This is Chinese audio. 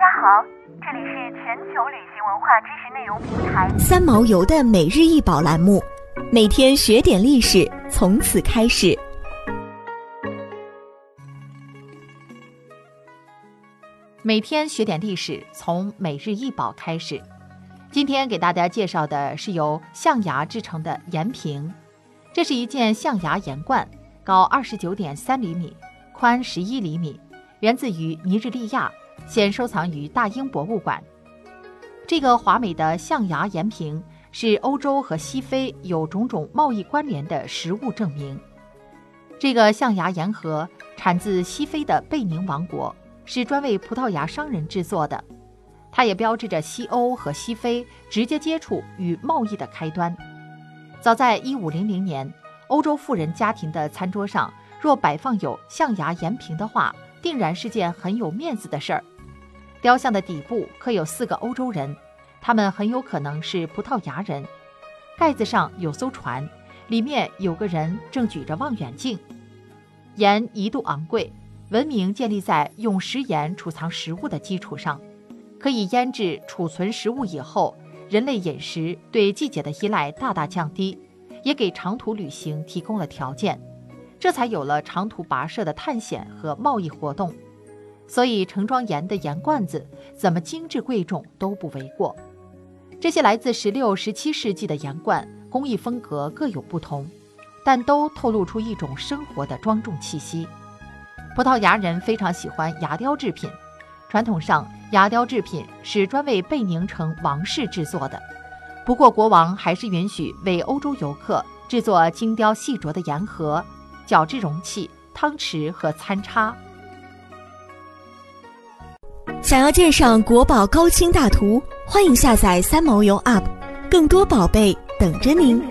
大家好，这里是全球旅行文化知识内容平台三毛游的每日一宝栏目，每天学点历史，从此开始。每天学点历史，从每日一宝开始。今天给大家介绍的是由象牙制成的盐瓶，这是一件象牙盐罐，高二十九点三厘米，宽十一厘米，源自于尼日利亚。现收藏于大英博物馆。这个华美的象牙盐瓶是欧洲和西非有种种贸易关联的实物证明。这个象牙盐盒产自西非的贝宁王国，是专为葡萄牙商人制作的。它也标志着西欧和西非直接接触与贸易的开端。早在1500年，欧洲富人家庭的餐桌上若摆放有象牙盐瓶的话，定然是件很有面子的事儿。雕像的底部刻有四个欧洲人，他们很有可能是葡萄牙人。盖子上有艘船，里面有个人正举着望远镜。盐一度昂贵，文明建立在用食盐储藏食物的基础上。可以腌制储存食物以后，人类饮食对季节的依赖大大降低，也给长途旅行提供了条件。这才有了长途跋涉的探险和贸易活动。所以，盛装盐的盐罐子怎么精致贵重都不为过。这些来自十六、十七世纪的盐罐，工艺风格各有不同，但都透露出一种生活的庄重气息。葡萄牙人非常喜欢牙雕制品，传统上牙雕制品是专为贝宁城王室制作的。不过，国王还是允许为欧洲游客制作精雕细琢的盐盒、角质容器、汤匙和餐叉。想要鉴赏国宝高清大图，欢迎下载三毛游 App，更多宝贝等着您。